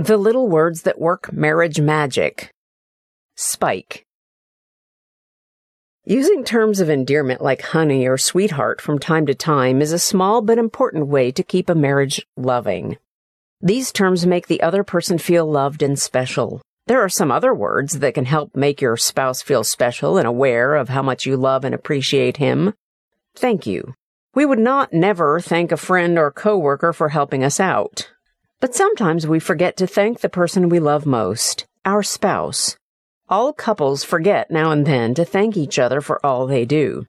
The little words that work marriage magic. Spike. Using terms of endearment like honey or sweetheart from time to time is a small but important way to keep a marriage loving. These terms make the other person feel loved and special. There are some other words that can help make your spouse feel special and aware of how much you love and appreciate him. Thank you. We would not never thank a friend or coworker for helping us out. But sometimes we forget to thank the person we love most, our spouse. All couples forget now and then to thank each other for all they do.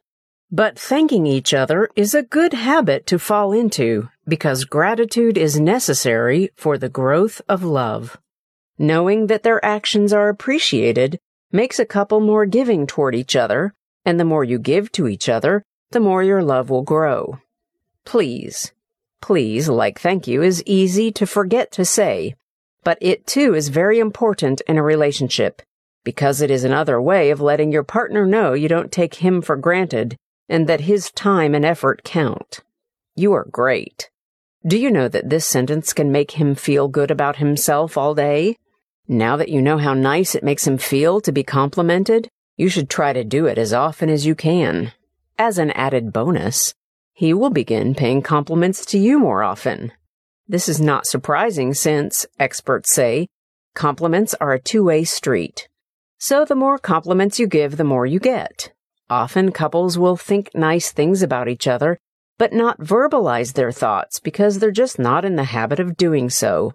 But thanking each other is a good habit to fall into because gratitude is necessary for the growth of love. Knowing that their actions are appreciated makes a couple more giving toward each other, and the more you give to each other, the more your love will grow. Please, please, like thank you is easy to forget to say, but it too is very important in a relationship because it is another way of letting your partner know you don't take him for granted and that his time and effort count. You are great. Do you know that this sentence can make him feel good about himself all day? Now that you know how nice it makes him feel to be complimented, you should try to do it as often as you can. As an added bonus, he will begin paying compliments to you more often. This is not surprising since, experts say, compliments are a two-way street. So the more compliments you give, the more you get. Often couples will think nice things about each other, but not verbalize their thoughts because they're just not in the habit of doing so.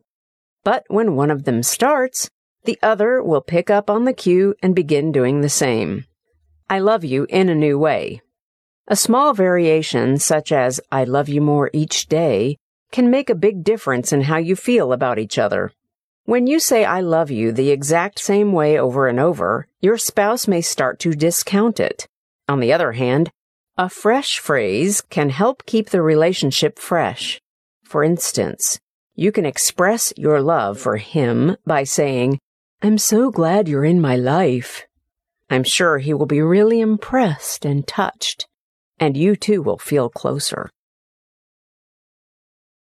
But when one of them starts, the other will pick up on the cue and begin doing the same. I love you in a new way. A small variation, such as I love you more each day, can make a big difference in how you feel about each other. When you say I love you the exact same way over and over, your spouse may start to discount it. On the other hand, a fresh phrase can help keep the relationship fresh. For instance, you can express your love for him by saying, I'm so glad you're in my life. I'm sure he will be really impressed and touched, and you too will feel closer.